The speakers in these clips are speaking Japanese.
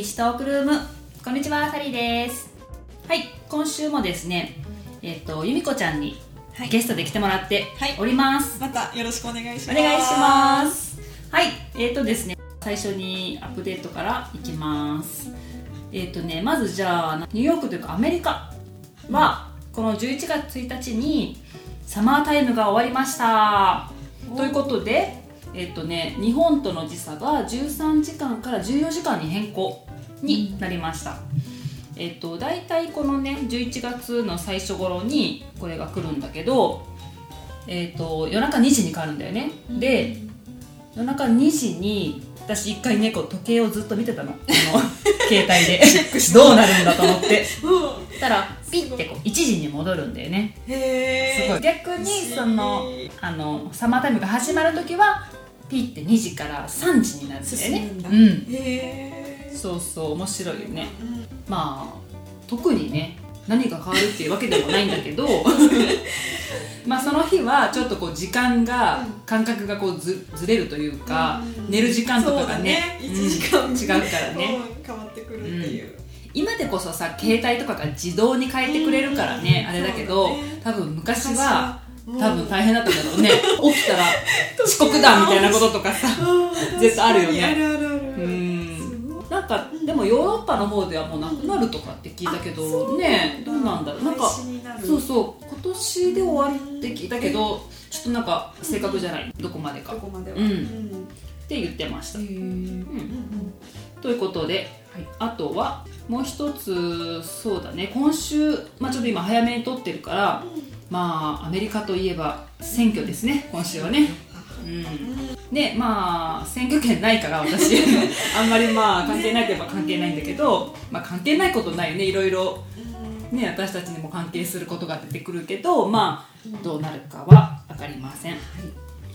道トークルーム。こんにちはサリーです。はい今週もですねえっ、と由美子ちゃんにはい。ゲストで来てもらってはい。おります、またよろしくお願いします。お願いします。はいえっ、とですね最初にアップデートからいきます。えっ、とねまずじゃあニューヨークというかアメリカはこの11月1日にサマータイムが終わりました。ということでえっ、とね日本との時差が13時間から14時間に変更になりました、えっ、と大体このね11月の最初頃にこれが来るんだけどえっ、と夜中2時に変わるんだよね、で夜中2時に私一回ねこう時計をずっと見てたの。携帯で。どうなるんだと思って。うたらピッてこう1時に戻るんだよね。へえすごい。逆にそのあのサマータイムが始まる時はピッて2時から3時になるんだよね。うん。へえそうそう面白いよね。まあ特にね何が変わるっていうわけでもないんだけど まあその日はちょっとこう時間が感覚がこうずずれるというか、うん。寝る時間とかがねね。1時間うん違うからね、うん変わってくるっていう。今でこそさ携帯とかが自動に変えてくれるからね、うん。あれだけどね。多分昔は昔多分大変だったんだろうね。起きたら遅刻だみたいなこととかさうん。絶対あるよねなんかでもヨーロッパの方ではもうなくなるとかって聞いたけどねどうなんだろう。なんかそうそう。今年で終わりって聞いたけどちょっとなんか正確じゃない。どこまでか。っどこまでは。うん。うん。て言ってました。うん。ということで、あとはもう一つそうだね。今週、まあ、ちょっと今早めに撮ってるから、まあアメリカといえば選挙ですね。今週はね。うんでまあ選挙権ないから私。あんまりまあ関係ないといえば関係ないんだけど、まあ、関係ないことないよね。いろいろ。ね私たちにも関係することが出てくるけどまあどうなるかは分かりません。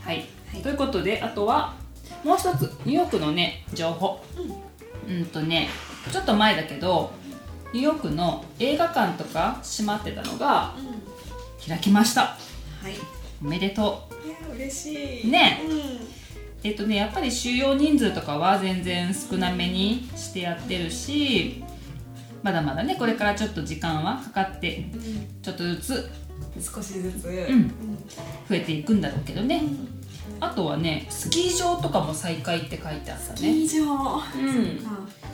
はい、ということであとはもう一つニューヨークのね情報。うんとねちょっと前だけどニューヨークの映画館とか閉まってたのが開きました。はい。いおめでとう。や嬉しい。ね。うん。えっとねやっぱり収容人数とかは全然少なめにしてやってるしまだまだねこれからちょっと時間はかかってちょっとずつ少しずつ。ん。増えていくんだろうけどね。あとはねスキー場とかも再開って書いてあったね。以上うん。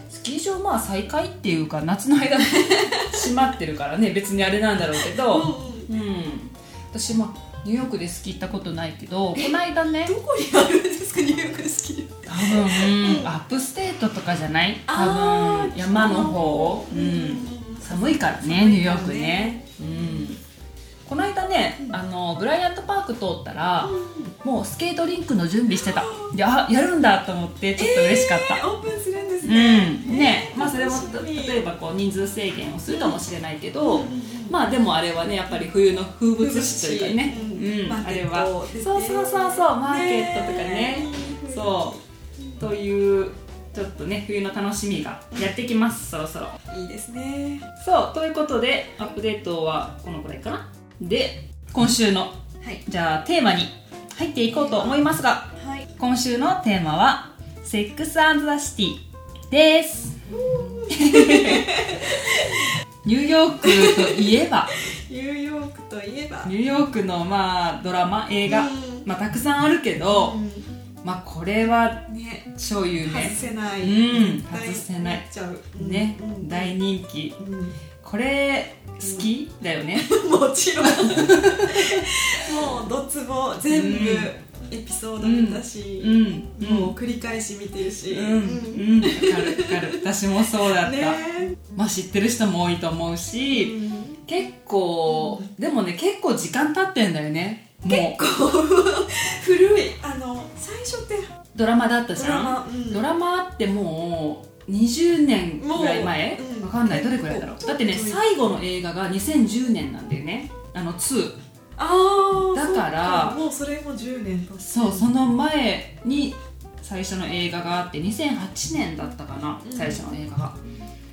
スキー場まあ再開っていうか夏の間 閉まってるからね別にあれなんだろうけど。うん私もニューヨークでスキー行ったことないけどこの間ねどこにあるんですか？ニューヨークスキー多分、 upstate とかじゃない？多分山の方、ううん。ん、寒いからねニューヨークね、うん、この間ねあのブライアントパーク通ったら、もうスケートリンクの準備してた。いややるんだと思ってちょっと嬉しかった、えーオープンするんですうねん。ねまあそれも例えばこう人数制限をするかもしれないけど、まあでもあれはねやっぱり冬の風物詩というかね、うん。あれは。そうそうそうそうマーケットとかね。ねそう。というちょっとね冬の楽しみがやってきますそろそろ。いいですね。そうということでアップデートはこのくらいかな。で今週のはい。じゃあテーマに入っていこうと思いますがはい。今週のテーマは「セックスザ・シティ」です ニューヨークといえば。ニューヨークといえば。ニューヨークのまあドラマ映画、うん。まあ、たくさんあるけど、うまあこれはんね。超有名。外せない。うん外せない。ね、うん。大人気。うん。これ好き、だよね。もちろん。もうドツボ全部エピソード見たし、うんもう繰り返し見てるし、うんうんわかるわかる。私もそうだった、ね。まあ知ってる人も多いと思うし、結構、でもね結構時間経ってんだよね。もうこう古いあの最初ってドラマだったじドラゃんマうん。ドラマってもう20年ぐらい前？もううん。わかんない。どれくらいだろう？だってねうん最後の映画が2010年なんだよね。あの2ああだからもうそれも10年経そうその前に最初の映画があって2008年だったかな、うん。最初の映画が。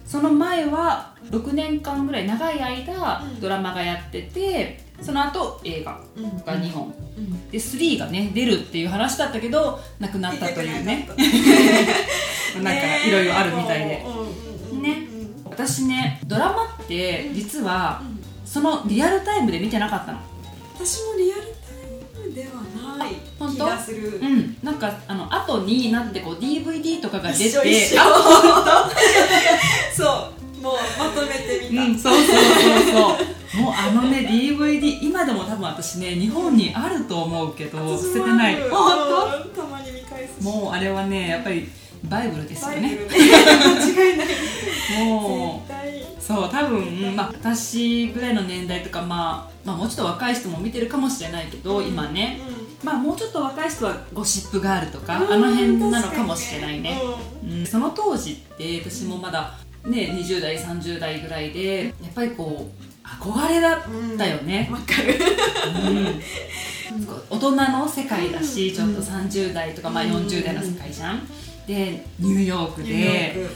その前は6年間ぐらい長い間うん。ドラマがやっててその後映画うん。が2本。うん。で3がね出るっていう話だったけどなくなったというね。なんかいろいろあるみたいで、うんうんうんね。私ねドラマって実はそのリアルタイムで見てなかったの私もリアルタイムではない本当？気がする。うん。なんかあの後になってこう DVD とかが出て そうもうまとめてみた、うん、そうそうそうそう。もうあのね DVD 今でも多分私ね日本にあると思うけど捨ててない。本あるうんたまに見返す当もうあれはねやっぱりバイブルですよね。バイブル間違いないもうそう多分、まあ、私ぐらいの年代とか、まあ、まあもうちょっと若い人も見てるかもしれないけど、今ね。まあもうちょっと若い人はゴシップガールとか、うんあの辺なのかもしれないね、うん。うん、その当時って私もまだね20代30代ぐらいでやっぱりこう憧れだったよね、わかる。うん。大人の世界だし、ちょっと30代とか、まあ、40代の世界じゃん、でニューヨークで。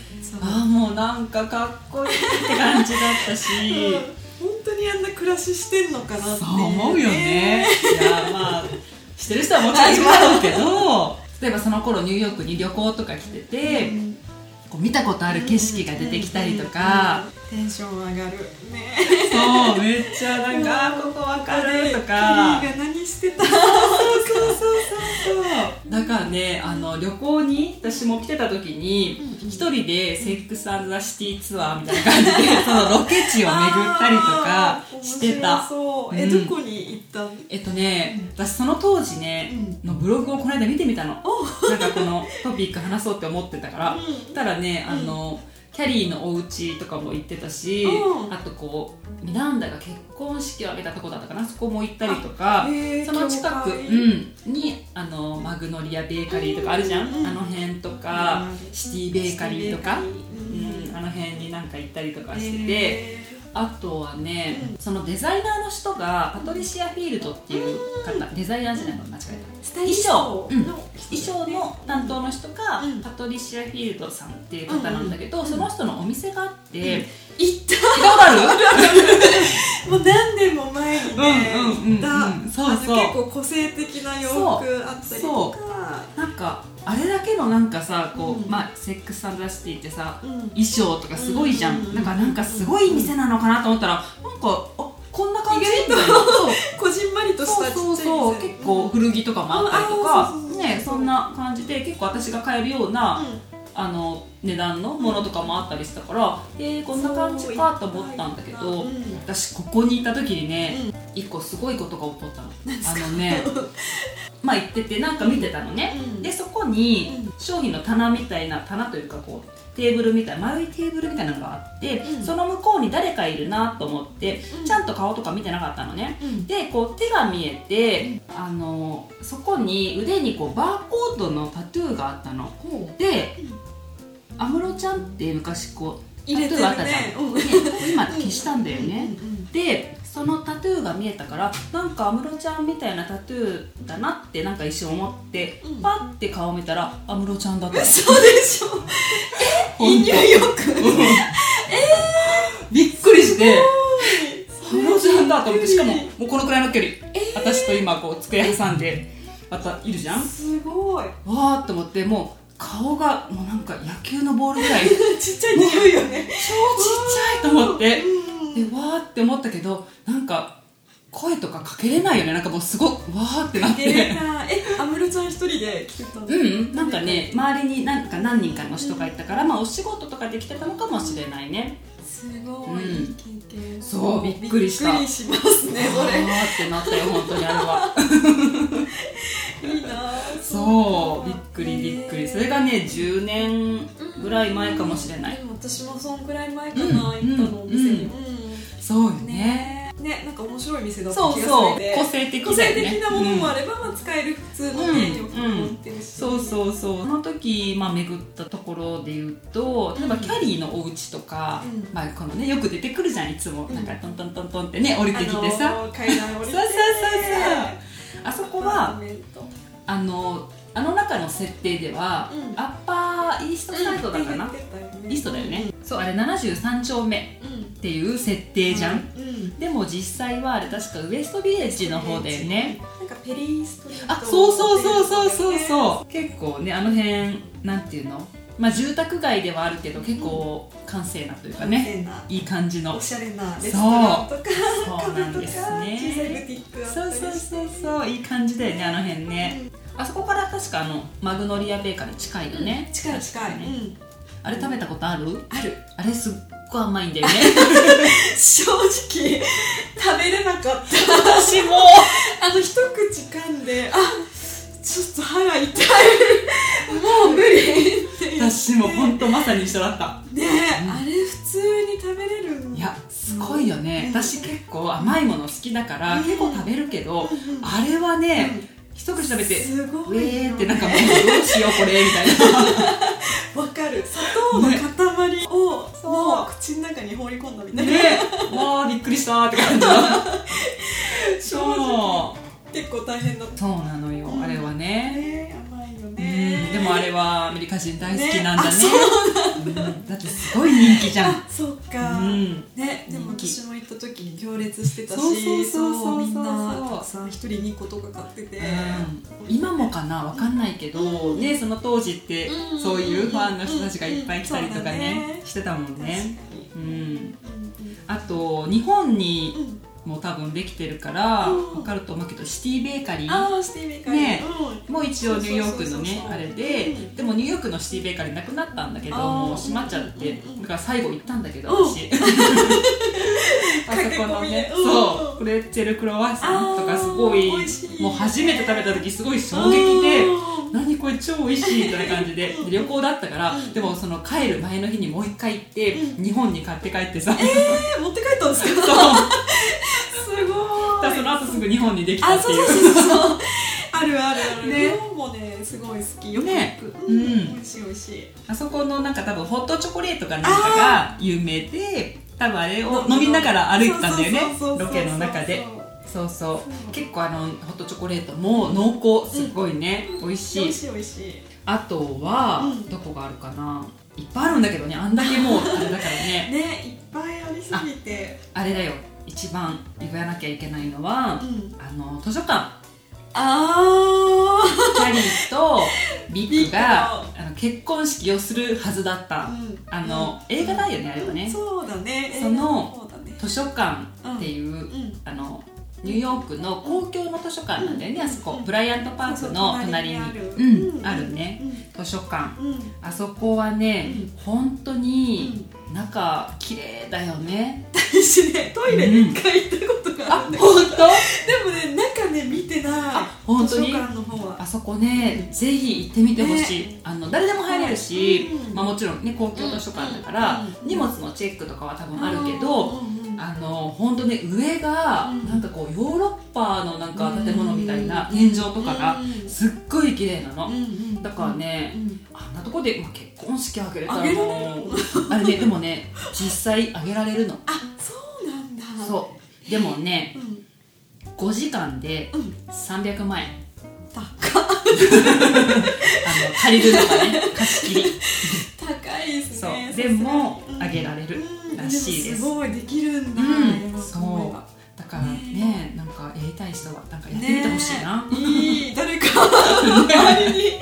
ああもうなんかかっこいいって感じだったし、うん。本当にあんな暮らししてんのかなって。いそう思うよね。いやまあしてる人はもちろんいるだろうけど。例えばその頃ニューヨークに旅行とか来てて、うんこう見たことある景色が出てきたりとか、テンション上がる。ね。そうめっちゃなんかここわかるとか。キリが何してたそうだからねあの旅行に私も来てた時に一人でセックスザ・シティツアーみたいな感じで そのロケ地を巡ったりとかしてた。そう。え、うん。どこに行ったの？えっとね私その当時ね、のブログをこの間見てみたの。なんかこのトピック話そうって思ってたから、たらねあの、キャリーのお家とかも行ってたし、うん。あとこうミランダが結婚式を挙げたとこだったかな。そこも行ったりとかその近く、うん、にあのマグノリアベーカリーとかあるじゃん、うんうんあの辺とか、うんシティベーカリーとか、うん、あの辺になんか行ったりとかしてて。へあとはね、うん。そのデザイナーの人がパトリシア・フィールドっていう方、デザイナーじゃないの間違えた衣装の衣装の担当の人が、うん。パトリシア・フィールドさんっていう方なんだけど、その人のお店があって、行った？もう何年も前にね、行った。そうそう。結構個性的な洋服あったりとか。なんかあれだけのなんかさこう、うん。まあ Sex and the City ってさうん。衣装とかすごいじゃん、うんなんかなんかすごい店なのかなと思ったらなんかあこんな感じ？みたいな。こじんまそう古着とかもあったりとうんかねそんな感じで結構私が買えるような、うん。あの値段のものとかもあったりしたから、えー、こんな感じかと思ったんだけど、うん。私ここにいた時にね、一個すごいことが起こったの。あのねまあ行っててなんか見てたのね、うん。でそこにうん。商品の棚みたいな棚というかこうテーブルみたいな丸いテーブルみたいなのがあって、うん。その向こうに誰かいるなと思って、うん。ちゃんと顔とか見てなかったのね、うん。でこう手が見えて、あのそこに腕にこうバーコードのタトゥーがあったの。で安室ちゃんって昔こう入れてるタトゥーあったじゃん、ね。今消したんだよね、でそのタトゥーが見えたからなんか安室ちゃんみたいなタトゥーだなってなんか一瞬思って、うん。パッて顔見たら安室ちゃんだったのそうでしょ。ほんとニューヨー。クびっくりしてす安室ちゃんだと思ってしかももうこのくらいの距離、私と今こう机挟んでまたいるじゃん。すごい。わーって思ってもう顔がもうなんか野球のボールぐらい。ちっちゃい匂いよね。超ちっちゃいと思って。うんでわーって思ったけどなんか声とかかけれないよね。なんかもうすごいわーってなっえーてなえ安室ちゃん一人で来てたの？うん。なんかね周りになんか何人かの人がいたから、まあお仕事とかで来てたのかもしれないね。すごうん。い、いい経験そうびっくりした。びっくりしますねそわーってなったよ本当にあれは。れいいなそうびっくりびっくり。それがね10年ぐらい前かもしれない、でも私もそんくらい前かな、うん。行ったのお店に、そうようんね。ねねなんか面白い店だった気がするそう個性的ね。性的なものもあれば、まあ、使える普通のね、うん洋服も売ってるし、そうそうそう。その時、まあ、巡ったところで言うと例えばキャリーのお家とか、うん。まあ、このねよく出てくるじゃんいつも、うん。なんかトントントントンってね降りてきてさ、あのー階段降りて。そうそうそうそう。あそこはあのあの中の設定では、うん。アッパーイーストサイドだかな、イーストだよね、そうあれ73丁目。うんっていう設定じゃん、うんでも実際はあれ確かウエストビレッジの方だよね。なんかペリーストリート。あそうそうそうそうそううそう。結構ねあの辺なんていうの？まあ住宅街ではあるけど結構閑静なというかね、いい感じの。おしゃれなレストランとかそう。なんですね。そうそうそうそう。いい感じだよねあの辺ね、あそこから確かあのマグノリアベーカリー近いよね、近い近い、確かね。うん。あれ食べたことある？ある。あれす甘いんだよね。正直食べれなかった。私も。あの一口噛んであちょっと歯が痛い。もう無理。って私も本当まさに一緒だった。ねえ、あれ普通に食べれる。んいやすごいよね、うん。私結構甘いもの好きだから、うん。結構食べるけど、うんあれはね、一口食べてすごいウェーってなんかもうねどうしようこれみたいな。わかる。砂糖のもう。口の中に放り込んだみたいな、ね。もうびっくりしたって感じの。正そう。直結構大変だった。そうなのよ、あれはね。ねでもあれはアメリカ人大好きなんだね。ね。あそううん。だってすごい人気じゃん。あ そっか、うん。ねでも私も行った時に行列してたしそうそうそうみんなたくさん一人2個とか買ってて、うん。今もかなわかんないけど、うん。ねその当時ってうんそういうファンの人たちがいっぱい来たりとかねねしてたもんねにうんうんあと日本にうんも多分できてるからうん。わかると思うけどシティベーカリーねうん。もう一応ニューヨークのねあれでうん。でもニューヨークのシティベーカリーなくなったんだけどもう閉まっちゃってだから最後行ったんだけどうん。私。あそこのねそうプレッツェルクロワッサンとかすごいもう初めて食べた時すごい衝撃でうん。何これ超美味しいみたいな感じでで旅行だったからうん。でもその帰る前の日にもう一回行ってうん。日本に買って帰ってさ。えー持って帰ったんですか そうすごいだからその後すぐ日本にできたあっていう。そうそうそうそう。あるあるあるね日本もねすごい好き。よくね。うん。美味しい美味しい。あそこのなんか多分ホットチョコレートかなんかが有名で多分あれを飲みながら。歩いてたんだよね。ロケの中で。そうそう。結構あのホットチョコレートも濃厚。すごいね、美味しい。美味しい美味しい。あとは、うん。どこがあるかな。いっぱいあるんだけどね。あんだけもうあれだからね。ねいっぱいありすぎて。あれだよ一番言わなきゃいけないのは、うん。あの図書館。あキャリーとビッグがビあの結婚式をするはずだった、うん。あの、うん。映画だよねあれはね。そうだね。その図書館っていう、うん。あのニューヨークの公共の図書館なんだよね、うん。あそこ、うんブライアントパークの隣にある。ね、図書館。あそこはね、うん。本当に中綺麗だよね、私ねトイレ一回行ったことがああるんだけど、本当？でもね中ね見てない。あ本当に？図書館の方は。あそこね、ぜひ行ってみてほしい、あの誰でも入れるし、うん。まあ、もちろんね公共図書館だから、うん荷物のチェックとかは多分あるけど、うんうんうんあの本当ね上がうん。なんかこうヨーロッパのなんか建物みたいなうん天井とかがうん。すっごい綺麗なの、だからねうんあんなとこで、まあ、結婚式あげれたらもうあれねでもね実際あげられるの。あそうなんだ。そう。でもねうん。5時間でうん300万円。高 あの借りるのがね貸し切り。高いですそう。ねでもあげられる。うんらしいです。もすごいできるんだ、うんすごいわだからねなんかやりたい人はなんかやってみてほしいな、いい誰か。周りに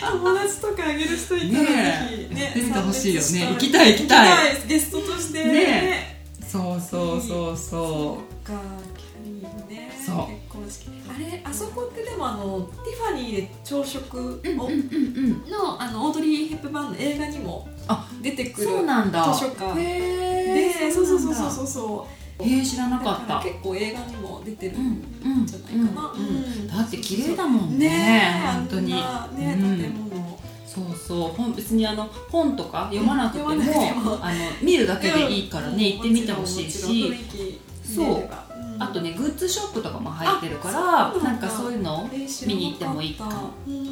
友達とかあげる人いたらぜひ。ねえ。やってみてほしいよね。行きたい行きたい。行ゲストとして。ねそうそうそうそそう。かねそう。結婚式。あれあそこってでもあのティファニーで朝食を、のあのオードリー・ヘップバーンの映画にもあ出てくる。そうなんだ。図書館。へえでそうそうそうそうそうそう。へえ知らなかだった結構映画にも出てるうんじゃないかな、うんだって綺麗だもんねねえ本当に。ね、うん。建物。そうそう。本別にあの本とか読まなくても,、あの見るだけでいいからね、行ってみてほしいし。そうあとねグッズショップとかも入ってるかあらなんんかそういうの見に行ってもいいかも。うん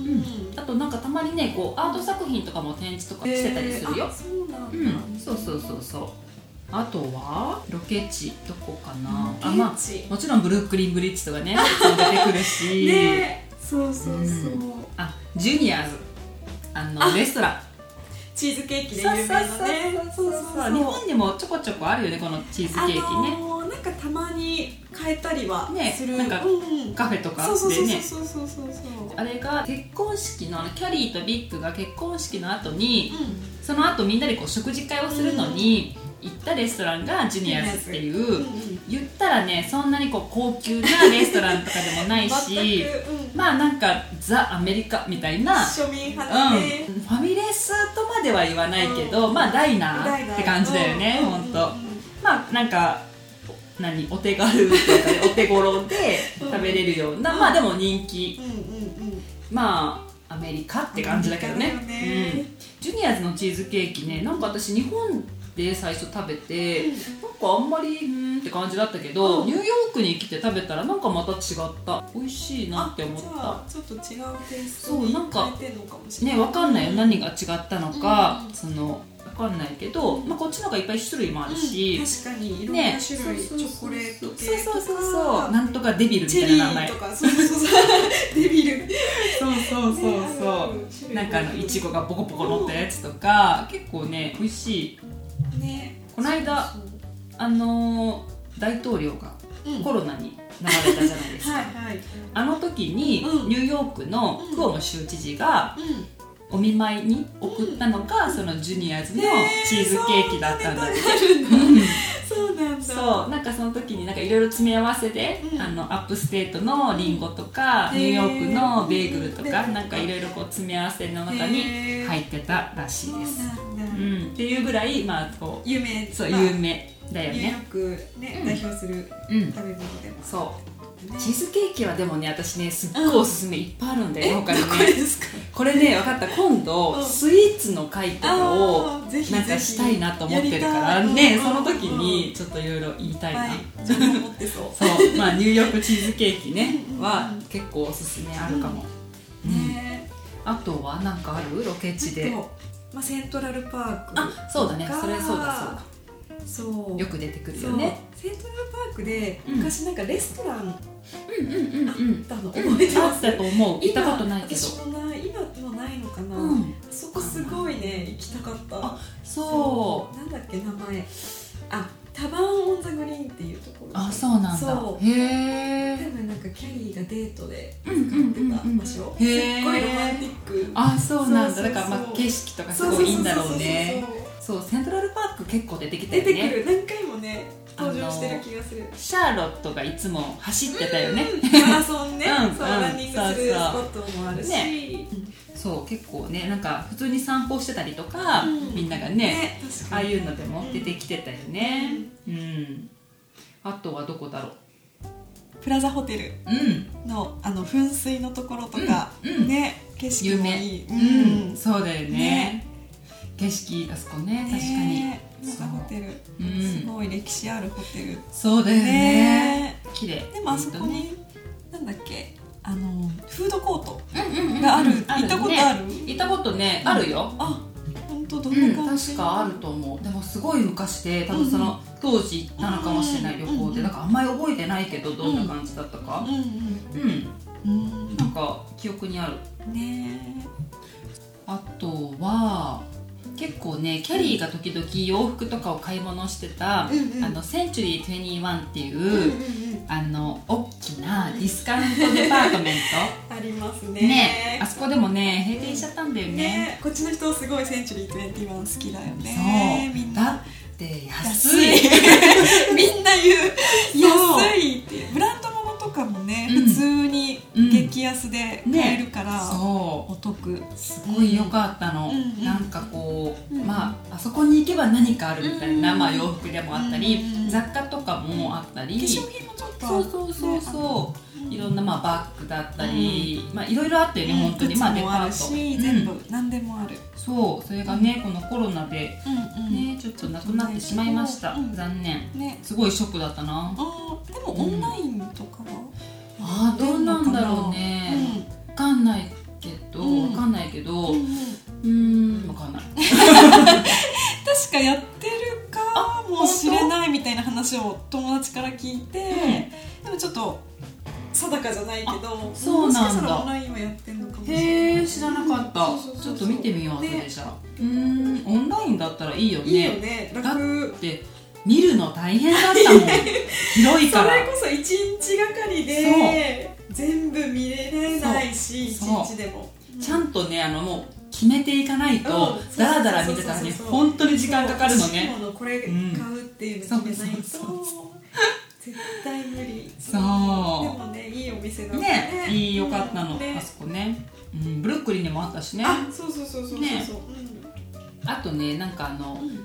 あとなんかたまにねこうアート作品とかも展示とかしてたりするよ。えー、うなんそうそうそうそう。あとはロケ地どこかな。あロまあもちろんブルックリンブリッジとかね 出てくるし、ね。そうそうそう、うん。あジュニアーズ。あのあレストランチーズケーキで有名なね。そうそうそう日本にもちょこちょこあるよねこのチーズケーキね、あのーなんかたまに変えたりはねする、なんかうんうん。カフェとかそうそうそうでねそうそうそうそう。あれが結婚式のキャリーとビッグが結婚式の後にうその後みんなでこう食事会をするのに行ったレストランがジュニアズっていんう言ったらねそんなにこう高級な レストランとかでもないしまあなんかザ・アメリカみたいな、庶民派うん、ファミレスとまでは言わないけど、うん。まあダイナーーって感じだよね、うんほんとまあなんかお何お手軽というかねお手頃で食べれるような、うんまあでも人気。まあアメリカって感じだけどね。ね。うん、ジュニアーズのチーズケーキねなんか私日本で最初食べて、なんかあんまりうーんって感じだったけど、うん。ニューヨークに来て食べたらなんかまた違った。美味しいなって思った。あちょっと違うテイストそうになんか変えてんのかもしれない。ねわかんないよ何が違ったのか、うん。そのわかんないけど、まあ、こっちの方がいっぱい種類もあるし、うん。確かにいろんなね。種類、そうそうそうチョコレート系とか。そうそうそうそう。なんとかデビルみたいな名前。ーとかそうそうそう。デビル。そうそうそうねそう、ある種類なんかあのいちごがボコボコ乗ったやつとか結構ね美味しいねこの間あのー大統領がうん。コロナになられたじゃないですか、はいはい。あの時にうん。ニューヨークのクオモ州知事がうんお見舞いに送ったのがその Junior's のねチーズケーキだったんだって、そうなんだ。そう。なんかその時になんかいろいろ詰め合わせで、うん。あの upstate のリンゴとか、うんニューヨークのベーグルとか、なんかいろいろこう詰め合わせの中に入ってたらしそいうです、うん、っていうぐらいまあこ有名うそうまあ有名だよニューヨねークねうん。代表するうん。食べ物でも。そう。ねチーズケーキはでもね私ねすっごいおすすめいっぱいあるんだよ、え他に。ねこれですか？これね分かった。今度、うん。スイーツの会とかをなんかしたいなと思ってるからね、うん。その時にちょっといろいろ言いたいな、そう。まあニューヨークチーズケーキねうんは結構おすすめあるかも、うん。ね。あとはなんかあるロケ地で。まあセントラルパークあそうだね。がそれそうだそうそう。だよく出てくるよね。セントラルパークでうん。昔なんかレストランうんうんうんうん。あったの。うん覚えてます。あったと思う。行ったことないけど。私もない今もないのかな、うん。そこすごいね行きたかった。あそう。なんだっけ名前。あタバーン・オン・ザ・グリーンっていうところ。あそうなんだ。そう。へえ。多分なんかキャリーがデートで使うんうんってうんうんた場所へーすっごいロマンティック。あそうなんだ。そうそうそうだからまあ景色とかすごいいいんだろうね。そうそうセントラルパーク結構出てきた出てくる。何回もね登場してる気がする。シャーロットがいつも走ってたよね。うんマラソンね、そううんうんランニングするスポットもあるし、ね。そう結構ねなんか普通に散歩してたりとか、うん。みんながねねああいうのでも出てきてたよね。うん、あとはどこだろう。プラザホテルうん。のあの噴水のところとか、ね景色もいい、うん、そうだよね。ね景色あそこね確かに、ねプラザホテル、うん。すごい歴史あるホテル。そうだよね。ね綺麗。でもあそこに、なんだっけあのフードコートがある、うん行ったことねある？行ったことね。あるよ。あ本当どうんん、な感じ、確かあると思う。でもすごい昔で多分その当時行ったのかもしれない旅行でうんなんかあんまり覚えてないけどどんな感じだったか。うん。うんうんうん。なんか記憶にある。ねあとは結構ねキャリーが時々洋服とかを買い物してた、うん。うんあのセンチュリー21っていう、うんうんうん。あの大きなディスカウントデパートメン ありますトね。ねあそこでもね閉店しちゃったんだよね。ねこっちの人すごいセンチュリー21好きだよね。みんな。そうだって安い。みんな言う。そう。安いって。ブランかもね、うん。普通にうん。激安で買えるから、そう。お得。すごい良かったの、うんうん。なんかこう、うんまああそこに行けば何かあるみたいな、うんまあ、洋服でもあったり、うん雑貨とかもあったり、化粧品もちょっとそうそうそうそう、ういろんなまあバッグだったり、まあいろいろあったよね、本当に。まあデパート、し、うん。全部何でもある、そう。それがねこのコロナでうんうん。ねちょっとなくなってしまいました、うん。残念。ね。すごいショックだったな。あーでもオンラインとかは、あーどうなんだろうね、わかんないけど、うん。わかんないけどうんうーんわかんない。確かやってるかもしれないみたいな話を友達から聞いて、でもちょっと定かじゃないけどそうなんなんもしかしたらオンだラインはやってんのかもしれない。へえ知らなかった。ちょっと見てみようそねれじゃあうーんオンラインだったらいいよね。いいよね。楽。で見るの大変だったもん。広いそから。れこそ一日がかりで全部見れないし一そう。日でも。ちゃんとねあのもう決めていかないとうんダラダラ見てたらねそうそうそうそう本当に時間かかるのそうねこれ買うっていうの決めないとそうそう絶対無理。そでうもねいいお店だったね。いいよかったの、ね。あそこね、うん、ブルックリンにもあったしね。あそうそうそうそうそうね。そうあとねなんかあのうんうん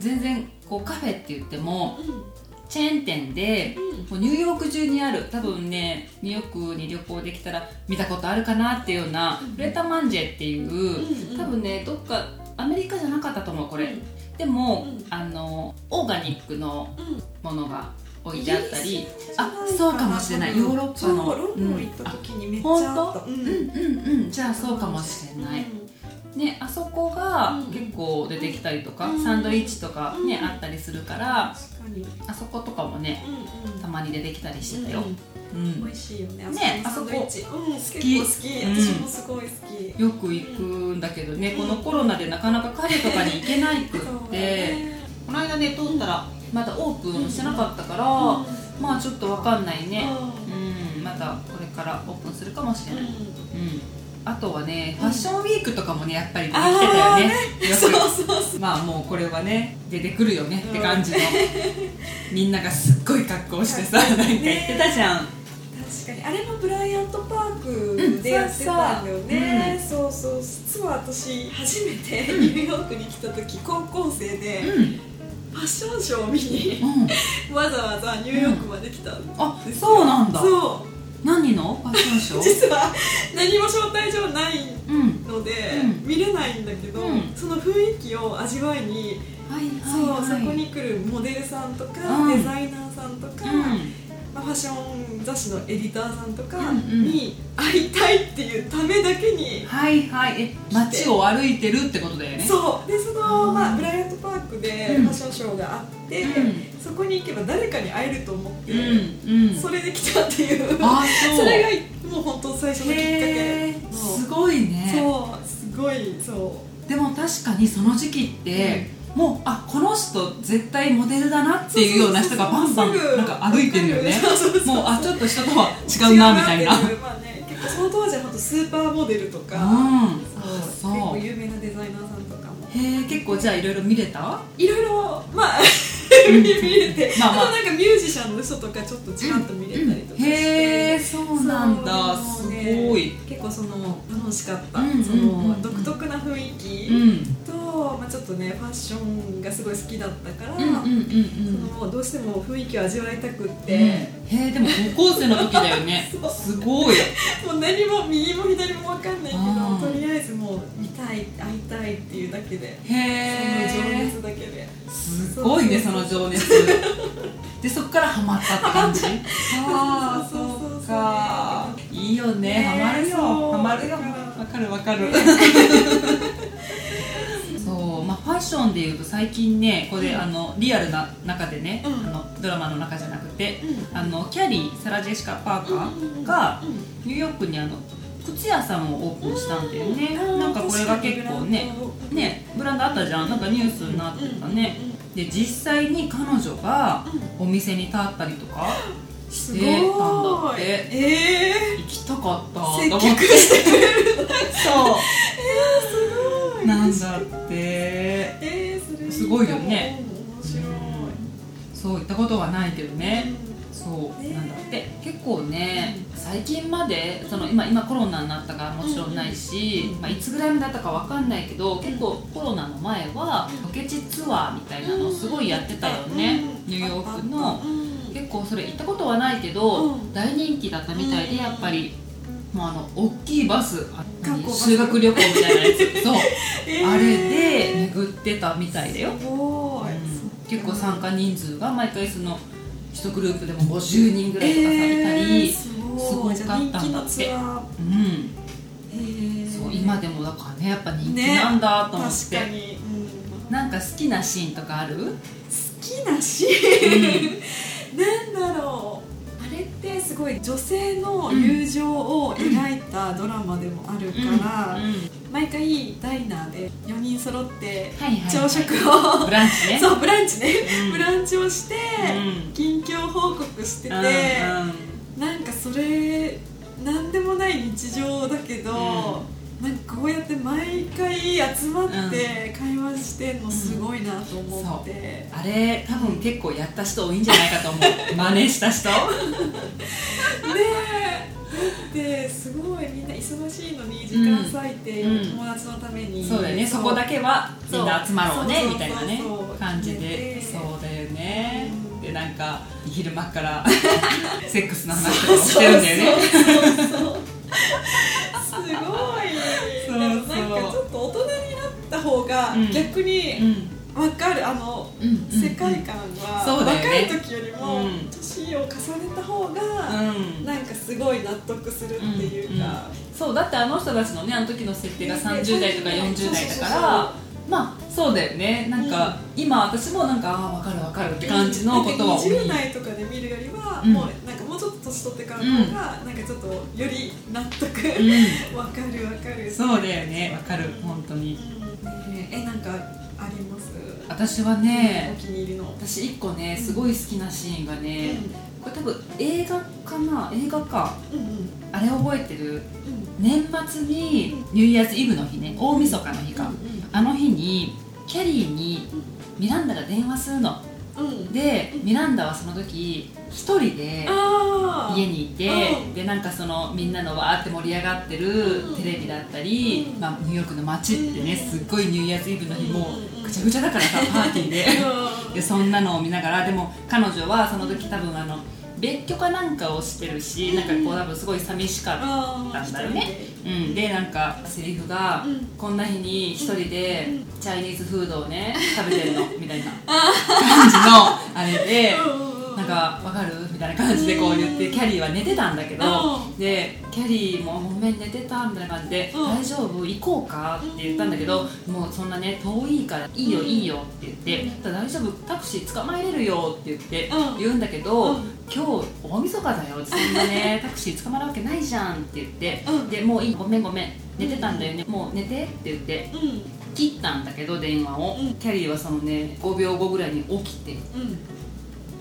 全然こうカフェって言ってもうん。チェーン店でもうニューヨーク中にある多分ねニューヨークに旅行できたら見たことあるかなっていうようなうん。フレタマンジェっていう多分ねどっかアメリカじゃなかったと思うこれ、うん。でも、うん。あのオーガニックのうん。ものが置いてあったりあそうかもしれない。ヨーロッパのロンドン行った時にめっちゃあった。うん。うんうんじゃあそうかもしれない、ねあそこがうん。結構出てきたりとか、うん。サンドイッチとかね、うん。あったりするからあそことかもねうんうん。たまに出てきたりしてたよ、うん美味しいよねねあそこのサンドイッチ。うん結構き好き。うん。私もすごい好き。よく行くんだけどね、うん。このコロナでなかなかカフェとかに行けないくって、ね。この間ね通ったらまだオープンしてなかったから、うん。まあちょっとわかんないね。ううん。またこれからオープンするかもしれない、うん。んあとはねファッションウィークとかもねやっぱり出てきあてたよねそうそうそうまあもうこれはね出てくるよねって感じの、みんながすっごい格好してさなんか言ってたじゃん、確かに。あれもブライアントパークでやってたんだよね、そうそう。実は私初めてニューヨークに来た時高校生でうん。ファッションショーを見にうん、わざわざニューヨークまで来たんですよ。あそうなんだ。そう何の？ファッションショー？実は何も招待状ないうんので、うん。見れないんだけど、うん。その雰囲気を味わいに、はいそうはいはい。そこに来るモデルさんとか、うん。デザイナーさんとか、うん。まあ、ファッション雑誌のエディターさんとかうんうん。に会いたいっていうためだけに、はいはい。え街を歩いてるってことだよね。そう。でその、うんまあ、ブライアパークでうん。ファッションショーがあって、うん。そこに行けば誰かに会えると思って、それで来たっていう。あそれがもう本当最初のきっかけ。すごいね。そうすごいそでも確かにその時期って、もうあこの人絶対モデルだなっていうような人がバンバンなんか歩いてるよね。もうあちょっと人とはう違うなみたいな。まあね結構その当時は本当スーパーモデルとか、うん。あそう結そう。構有名なデザイナーさんへえ結構じゃあいろいろ見れた？いろいろまあ見れて、まあまあ。なんかミュージシャンの人とかちょっとちらっと見れたりとかして、へえそうなんだ。ね。ごい。結構その楽しかった、うんうんうんうん。その独特な雰囲気。うんと、まあ、ちょっとねファッションがすごい好きだったから、うんうんうんうん。そのどうしても雰囲気を味わいたくって、へえでも高校生の時だよね。すごい。もう何も右も左も分かんないけどとりあえずもう見たい会いたいっていうだけで。へその情え熱だけで。すごいねその情熱。でそこからハマったって感じ？あ あそうか。いいよね。ねハマるよ。ハマるよ。わかるわかるそうまあファッションでいうと最近ねこれ、うん。あのリアルな中でね、うん。あのドラマの中じゃなくてうん。あのキャリーサラ・ジェシカ・パーカーがニューヨークにあの靴屋さんをオープンしたんだよね、なんかこれが結構ねねブランドあったじゃん。なんかニュースになってたね、で実際に彼女がお店に立ったりとかしてたんだって。え行きたかった。とってそう。すごいなんだって。えー、すごいよね。面白い。そう行ったことはないけどね。そう、ね。なんだって。結構ね最近までその今今コロナになったからもちろんないし、うんまあ、いつぐらいまでだったかわかんないけど結構コロナの前はロケ地ツアーみたいなのすごいやってたよね、うん。ニューヨークの。うん。結構それ行ったことはないけど、うん。大人気だったみたいでうん。やっぱりもうあの大きいバス修学旅行みたいなやつ。そう、えー。あれで巡ってたみたいだよ、うん。結構参加人数が毎回その1グループでも50人ぐらいとかさ、いたり、すすごかったんだって。うんへー。そう今でもだからねやっぱ人気なんだと思って、確かに、うん、なんか好きなシーンとかある、好きなシーン、なんだろう。あれれってすごい女性の友情を描いたドラマでもあるから、毎回ダイナーで4人揃って朝食を、ブランチね。そうブランチね、うん。ブランチをして、うん。近況報告してて、なんかそれなんでもない日常だけど、なんかこうやって毎回集まって会話してんのすごいなと思って、あれ多分結構やった人多いんじゃないかと思う。真似した人？ねえ。で、すごいみんな忙しいのに時間割いて、うん友達のために。そうだよね。そこだけはみんな集まろうねみたいなね感じで。ねそうだよね。うん。でなんか昼間から セックスの話とかもしてるんだよねすごい。そうなんかちょっと大人になった方がうん。逆にうん。分かる、あの世界観は若い時よりもうん。年を重ねた方がうん。なんかすごい納得するっていうか、そうだってあの人たちのねあの時の設定がね30代とか40代だからまあそうだよね。なんか、今私もなんかああ分かる分かるって感じのことは多い。なんか20代とかで見るよりは、うん。もう年取ってからの方が、なんかちょっとより納得、うん。わかるわかる。そうだよね。分かる。本当に。うん。ねえなんかあります？私はねお気に入りの。私一個ねすごい好きなシーンがね、これ多分映画かな？映画か。うんうん。あれ覚えてる？うん。年末にニューイヤーズイブの日ね。大晦日の日か、あの日にキャリーにミランダが電話するの。うんうんでミランダはその時一人で家にいてうん。でなんかそのみんなのわーって盛り上がってるうん。テレビだったり、うん。まあ、ニューヨークの街ってねうん。すっごいニューイヤーズイブの日もぐちゃぐちゃだからさパーティーで。うん。でそんなのを見ながらでも彼女はその時多分あの別居かなんかをしてるしなんかこう多分すごい寂しかったんだよね。うん、でなんかセリフが、うん。こんな日に一人でうん。チャイニーズフードをね食べてるのみたいな感じのあれでなんかわかる？みたいな感じでこう言ってキャリーは寝てたんだけどうん。でキャリーもごめん寝てたみたいな感じでうん大丈夫？行こうか？って言ったんだけどもうそんなね遠いからいいよいいよって言って大丈夫？タクシー捕まえれるよって言ってうん。言うんだけどうん今日大晦日だよそんなね タクシー捕まるわけないじゃんって言ってうん。でもういいごめんごめん寝てたんだよねもう寝てって言ってうん。切ったんだけど電話を。うん。キャリーはそのね5秒後ぐらいに起きてうん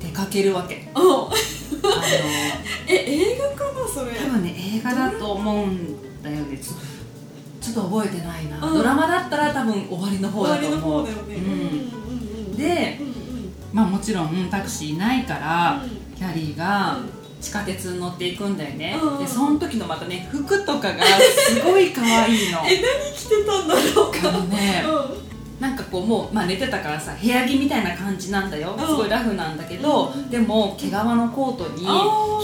出かけるわけ。ああの え映画かなそれ？多分ね映画だと思うんだよね。ちょっと覚えてないな、うん。ドラマだったら多分終わりの方終わりのだと思う方だよねうんでまあもちろんタクシーないから、うん。キャリーが地下鉄に乗っていくんだよね、うんでその時のまたね服とかがすごい可愛いの。え何着てたんだろうか。ねうなんかこうもう、まあ、寝てたからさ部屋着みたいな感じなんだよ、うん。すごいラフなんだけど、うん。でも毛皮のコートに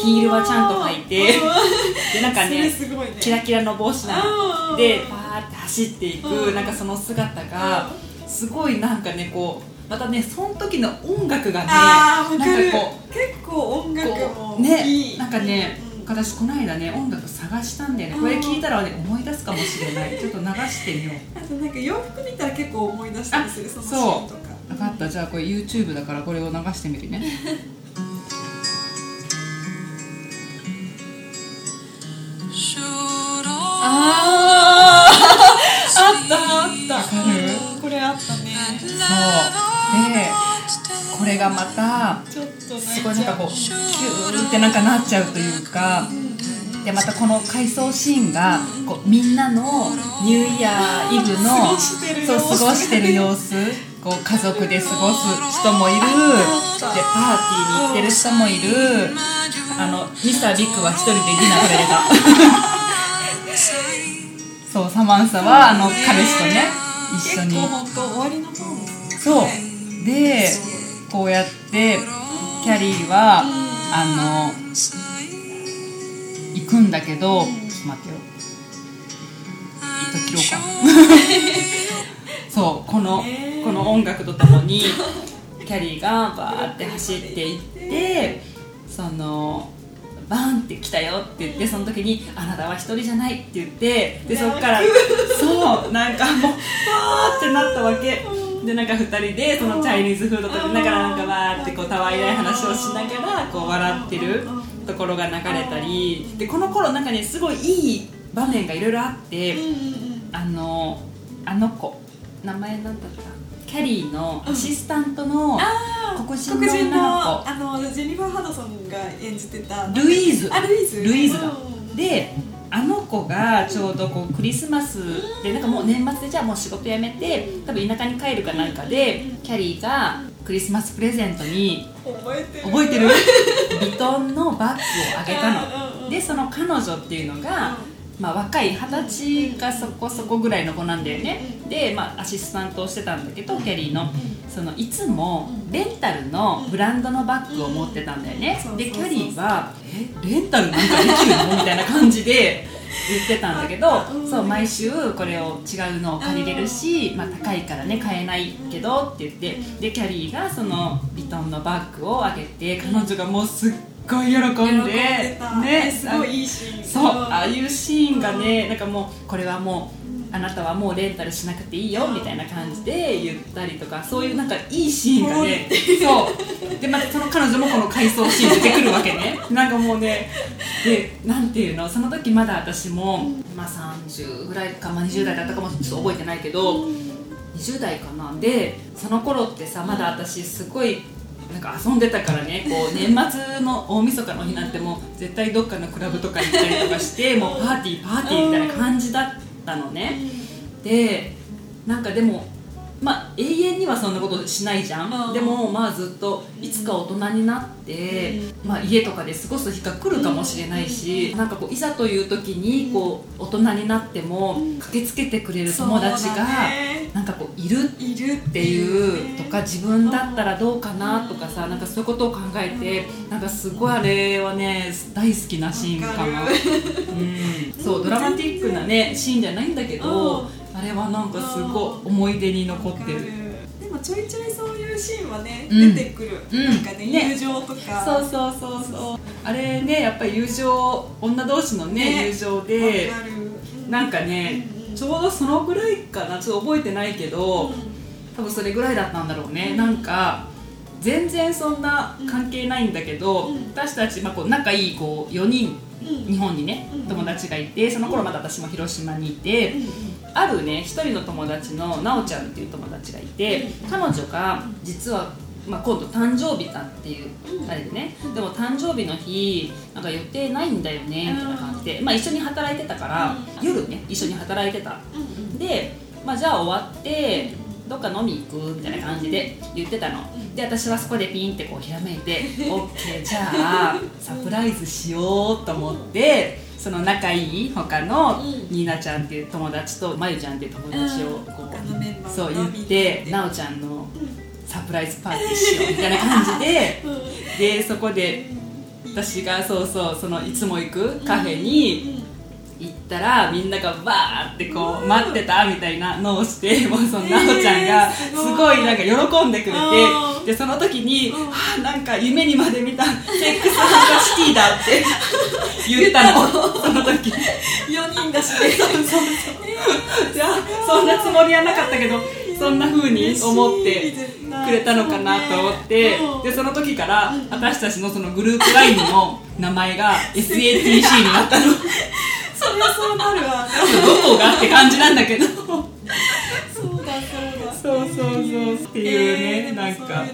ヒールはちゃんと履いてうん。でなんかねね。キラキラの帽子なの。あーでパーって走っていく、うん。なんかその姿がすごいなんかねこうまたねその時の音楽がねなんかこ結構音楽うもねなんかね、うん私この間ね音楽探したんだよね。これ聞いたらね思い出すかもしれない。ちょっと流してみよう。あとなんか洋服見たら結構思い出したりするそのシーンとか。分かった。じゃあこれ YouTube だからこれを流してみるね。あー。あったあった。わかる？これあったね。そう。でこれがまたすごいなんかこうキューってなんかなっちゃうというかでまたこの回想シーンがこうみんなのニューイヤーイブの過ごしてる様子。そう過ごしてる様子。こう家族で過ごす人もいる。でパーティーに行ってる人もいる。あのミスタービッグは一人でディナー食べれた。そうサマンサはあの彼氏とね一緒に。そう。でこうやってキャリーはあの行くんだけどちょっと待ってよ。切ろうか。そうこのこの音楽とともにキャリーがバーって走っていってそのバーンって来たよって言ってその時に「あなたは一人じゃない」って言ってでそっからそうなんかもうわーってなったわけ。でなんか2人でそのチャイニーズフード食べながらなんかわーってこうたわいない話をしながらこう笑ってるところが流れたりでこの頃なんかねすごいいい場面がいろいろあって、あのあの子名前なんだった？キャリーのアシスタントの黒人のあのジェニファー・ハドソンが演じてた。ルイーズ。あルイーズ。ルイーズだ。うん。であの子がちょうどこうクリスマスでなんかもう年末でじゃあもう仕事辞めて多分田舎に帰るかなんかでキャリーがクリスマスプレゼントに覚えてる。覚えてる？ビトンのバッグをあげたの。でその彼女っていうのが、まあ、若い二十歳かそこそこぐらいの子なんだよね。で、まあ、アシスタントをしてたんだけどキャリーの。そのいつもレンタルのブランドのバッグを持ってたんだよね。うん。でキャリーは「え？レンタルなんかできるの?」みたいな感じで 言ってたんだけどうん。そう毎週これを違うのを借りれるし、まあ、高いからね買えないけどって言って。でキャリーがそのビトンのバッグをあげて彼女がもうすっごい喜んでねすごいいいシーン。そうああいうシーンがねなんかもうこれはもうあなたはもうレンタルしなくていいよみたいな感じで言ったりとかそういうなんかいいシーンがねそう。でまたその彼女もこの回想シーン出てくるわけね。なんかもうねでなんていうのその時まだ私も、まあ、30ぐらいか、まあ、20代だったかもちょっと覚えてないけど20代かな。でその頃ってさまだ私すごいなんか遊んでたからねこう 年末の大晦日の日なんてもう絶対どっかのクラブとか行ったりとかしてもうパーティーパーティーみたいな感じだったのね。でなんかでもまあ永遠にはそんなことしないじゃん、うん。でもまあずっといつか大人になって、まあ、家とかで過ごす日が来るかもしれないし、なんかこういざという時にこう大人になっても駆けつけてくれる友達がね。なんかこういるっってていう。とか自分だったらどうかなとかさなんかそういうことを考えてなんかすごいあれはね大好きなシーンかなわかる。うん。そうドラマティックなねシーンじゃないんだけどあれはなんかすごい思い出に残ってる。でもちょいちょいそういうシーンはね、うん。出てくる、うん。なんかねね。友情とか。そうそうそうそう。あれねやっぱり友情女同士のねね。友情でなんかねうんうんちょうどそのぐらいかな。ちょっと覚えてないけど、多分それぐらいだったんだろうね、なんか全然そんな関係ないんだけど、うん。私たち、まあ、こう仲いいこう4人うん。日本にねうん。友達がいてその頃まだ私も広島にいて、あるね一人の友達のなおちゃんっていう友達がいて彼女が実は、まあ、今度誕生日だっていうあれでね。でも誕生日の日なんか予定ないんだよねみたいな感じで、まあ、一緒に働いてたから夜ね一緒に働いてた。で、まあ、じゃあ終わってどっか飲み行くみたいな感じで言ってたの。で私はそこでピンってこうひらめいて OK じゃあサプライズしようと思ってその仲いい他のうん。ニーナちゃんっていう友達とまゆちゃんっていう友達をこうーそう言ってなおちゃんのうサプライズパーティーしようみたいな感じで ん。でそこで私がそうそうそのいつも行くカフェに行ったらみんながバーってこう待ってたみたいなのをして もうそのなおちゃんがえーすすごいなんか喜んでくれうん。てでその時にうん「はあなんか夢にまで見たセックスハンドシティだ」って言ったの。その時。4人だしね。い。やそんなつもりはなかったけどそんな風に思ってくれたのかなと思ってでその時から私たちのそのグループ LINE の名前が SATC になったの。どそりゃそうなるわ。こがって感じなんだけど。そうだそうだ。そうそうそう。っていうね、えーなんか。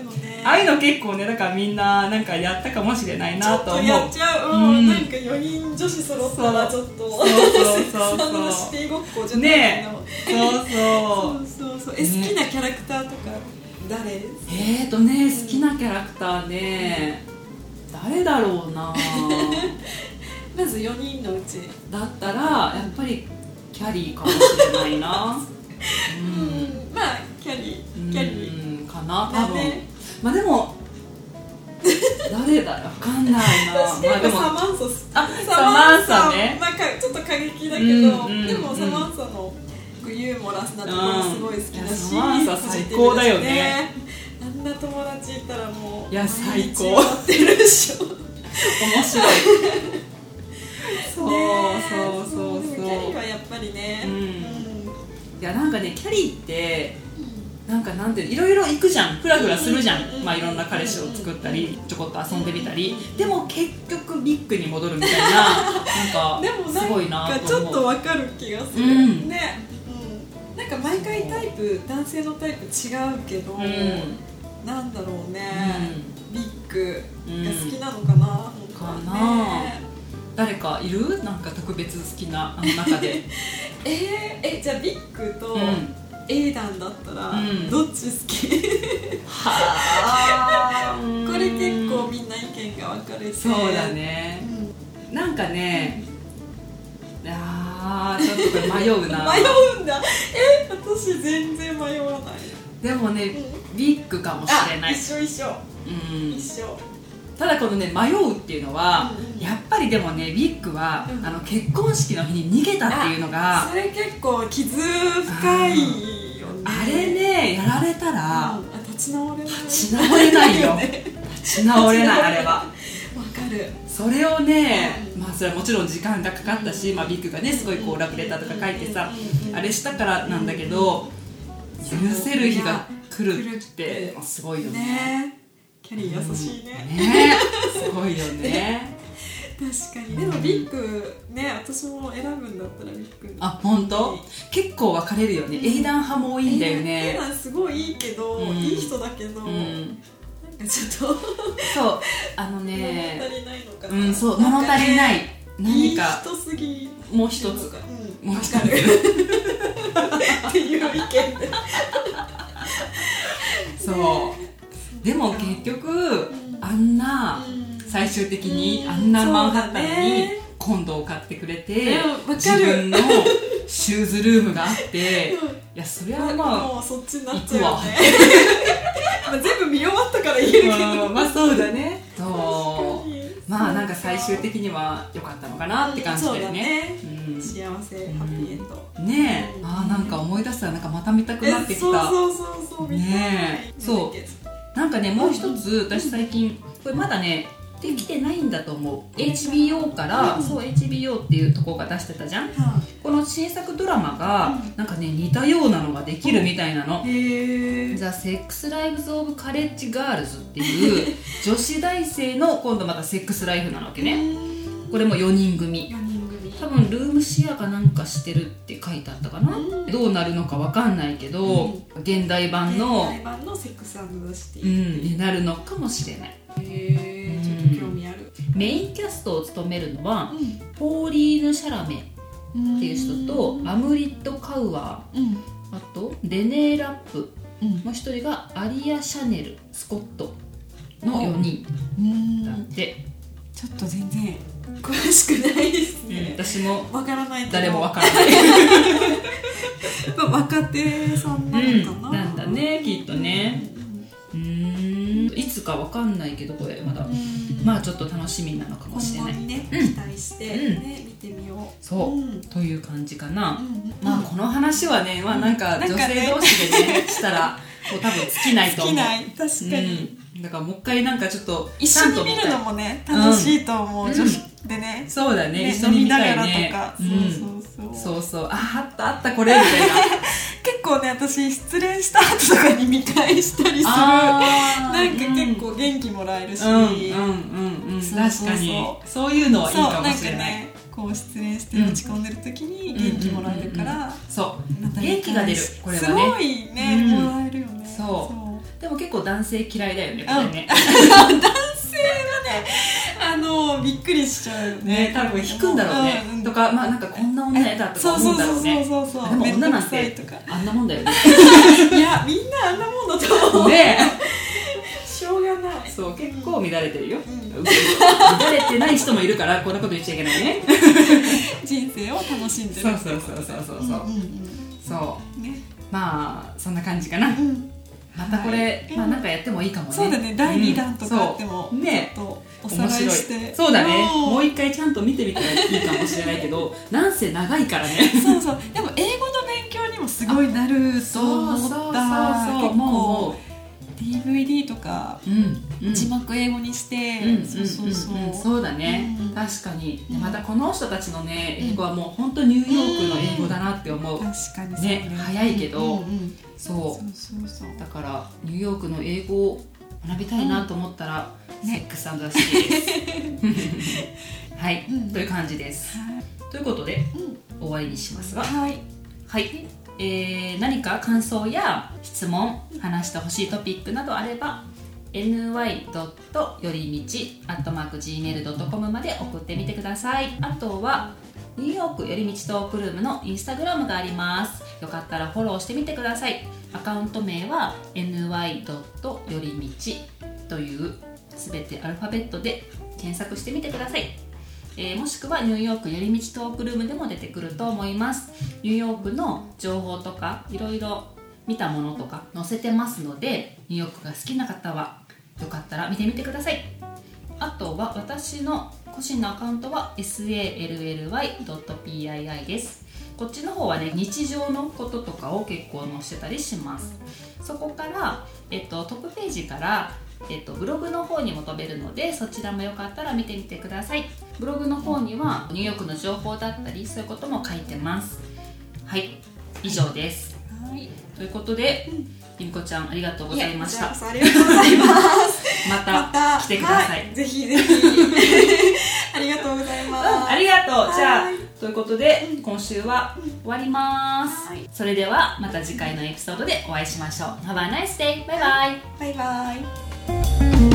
ああいうの結構ねだからみんななんかやったかもしれないちょっとなと思うやっちゃう、うん。うん。なんか4人女子揃ったらちょっとそうそうそう。そうあのシティごっこじゃないね。のそうそそう。う そうそう。え、ね好きなキャラクターとか誰？えーとね好きなキャラクターね。誰だろうな まず4人のうちだったらやっぱりキャリーかもしれないな。うん。まあキャリーキャリー。うんかな多分、まあでも誰だわかんないな。私結構サまあでもマンサあサマンサ。ね。まあ、かちょっと過激だけど、うんうん。でもサマンサのユーモラスなところすごい好きだし、うん。サマンサ最高だよね。あんな友達いたらもういや最高。ってるでしょ。面白いそうねそうそうそう。キャリーはやっぱりね。うん。いやなんかねキャリーってなんかなんていろいろ行くじゃん。フラフラするじゃん、うんまあ、いろんな彼氏を作ったりちょこっと遊んでみたり。でも結局ビッグに戻るみたいななんか すごいななんかちょっと思うとわかる気がする、うん。ね、うん、なんか毎回タイプ男性のタイプ違うけど、うん。なんだろうね、うビッグが好きなのかな、本当はかな。ね誰かいる？なんか特別好きなあの中で。えー、えじゃあビッグとうん。エイダンだったら、うん。どっち好き？はあ これ結構みんな意見が分かれて。そうだね。うん。なんかねあーちょっとこれ迷うな。迷うんだ。え私全然迷わない。でもねうん。ビッグかもしれない。あ一緒一緒。うん。一緒ただこのね迷うっていうのは、うんうん。やっぱりでもねビッグは、うん。あの結婚式の日に逃げたっていうのがそれ結構傷深いよね。あれねやられたら、立ち直れない立ち直れないよ。ね 立ち直れないあれは。わかる。それをね、まあそれはもちろん時間がかかったし、まあ、ビッグがねすごいこうラブレターとか書いてさ、うん。あれしたからなんだけど、許せる日が来るってすごいよね。ねキャリー優しいね、ね。すごいよね。確かに。でもビッグね私も選ぶんだったらビッグあ本当？結構分かれるよね、うん。英断派も多いんだよね。ダンすごいいいけど、うん。いい人だけど、うなんちょっとそう。あの物ね足りないのかな。うんそう。物足りない。何か。人すぎもう一つ。うん、もう一つ。っていう意見で。そうでも結局ん。あんなうん最終的にうん。あんなマンハッタンにねコンドを買ってくれて自分のシューズルームがあっていやそれはまあもうそっちになっちゃうよね。まあ 全部見終わったから言えるけど。うん。まあそうだね。そう。にまあなんか最終的には良かったのかなって感じだよね。うん。幸せハッピーエンド。うん。ねえ。あーなんか思い出したらなんかまた見たくなってきた。えそうそうそうそうねえ。そうなんかねもう一つ私最近これまだねできてないんだと思う。HBO から、うん。そう HBO っていうとこが出してたじゃん。はこの新作ドラマが、うん。なんかね似たようなのができるみたいなの。ザ・セックス・ライブズ・オブ・カレッジ・ガールズっていう 女子大生の今度またセックスライフなわけね。これも4人組。4人組多分ルームシェアかなんかしてるって書いてあったかな、うん。どうなるのかわかんないけど、現代版の現代版のセックスザ・シテうィんになるのかもしれない。へえちょっと興味ある。メインキャストを務めるのはうん。ポーリーヌ・シャラメっていう人とアムリット・カウアうん。ーあとレネー・ラップうん。もう一人がアリア・シャネル・スコットの4人うん。だって、ちょっと全然詳しくないですうんね私もわからない誰もわからない、ま あ若手さんなのかな、うん、なんだねきっとね。うーんいつかわかんないけどこれまだ。うん。まあちょっと楽しみなのかもしれない。今後にね、うん。期待して、うん。ね見てみよう。そう、うん。という感じかな、うんまあこの話はね、まあなんか女性同士でねしたらもう多分尽きないと思う。好きない。確かに、うん、だからもう一回なんかちょっと一緒に見るのもねうん楽しいと思う、うん。女子でね。そうだね。ね一緒に見たい飲みながらねそうそうそう。そうそう。ああったあったこれみたいな。結構ね私失恋した後とかに見返したりする。なんか結構元気もらえるし、うんうんうんうん。そうそうそう。確かに。そういうのはいいそうかもなんかしれない。ねこう失恋して落ち込んでる時に元気もらえるから、そう。元気が出る。これはね。すごいね、うん。もらえるよね。そうでも結構男性嫌いだよねこれね。あのびっくりしちゃうよね。ね多分引くんだろうね。んん。とかまあなんかこんな女やだとかそう思そううんそううそうだろねそうそう。でも女なんてあんなもんだよね。いやみんなあんなもんだと思う。ねしょうがない。そう結構乱れてるよ、うん。乱れてない人もいるからこんなこと言っちゃいけないね。人生を楽しんでるそうそうそうそうそうそう、うんうん。そう。ね。まあそんな感じかな。うんまたこれ、はい。まあなんかやってもいいかもね。そうだね。第2弾とかあってうん。もそう。ね。ちょっとおさらいして。そうだね。んもう一回ちゃんと見てみたらいいかもしれないけど なんせ長いからね。そうそう。でも英語の勉強にもすごいなると思った。そうそうそうそう。結もう構 DVD とか字幕英語にして、うんそうそうそう、そうだね、うん。確かに。またこの人たちのね英語はもう本当ニューヨークの英語だなっって思う。確かにね。早いけど。そう。だからニューヨークの英語を学びたいなと思ったら、セックスザシティです。はい、うん。という感じです。ということで終わりにしますが。はい。はい、えー何か感想や質問話してほしいトピックなどあれば ny. よりみち gmail.com まで送ってみてくださいあとはニューヨークよりみちトークルームのインスタグラムがありますよかったらフォローしてみてくださいアカウント名は ny. よりみちというすべてアルファベットで検索してみてくださいえーもしくはニューヨーク寄り道トークルームでも出てくると思います。ニューヨークの情報とかいろいろ見たものとか載せてますのでニューヨークが好きな方はよかったら見てみてください。あとは私の個人のアカウントは sally.pii です。こっちの方はね日常のこととかを結構載せてたりします。そこから、えっと、トップページからえっと、ブログの方にも飛べるのでそちらもよかったら見てみてください。ブログの方にはニューヨークの情報だったりそういうことも書いてます。はい。以上です。はい。ということでゆみこちゃんありがとうございました。ありがとうございます。ままたた来てください、はぜひぜひ。ありがとうございます、うん、ありがとう。じゃあはいということで今週は終わります。はい。それではまた次回のエピソードでお会いしましょう。Have a nice day! バイバイ。バイバイ Bye.